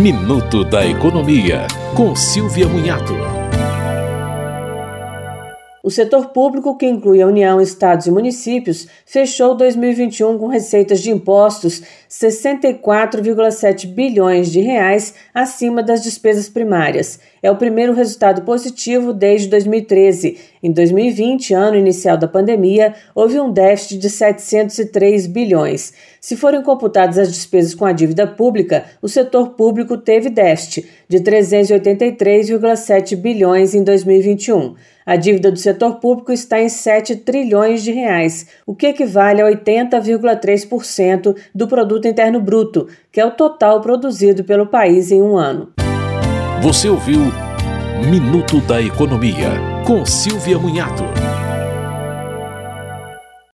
Minuto da Economia, com Silvia Munhato. O setor público, que inclui a União, estados e municípios, fechou 2021 com receitas de impostos 64,7 bilhões de reais acima das despesas primárias. É o primeiro resultado positivo desde 2013. Em 2020, ano inicial da pandemia, houve um déficit de 703 bilhões. Se forem computadas as despesas com a dívida pública, o setor público teve déficit de 383,7 bilhões em 2021. A dívida do setor público está em 7 trilhões de reais, o que equivale a 80,3% do produto interno bruto, que é o total produzido pelo país em um ano. Você ouviu Minuto da Economia, com Silvia Munhato.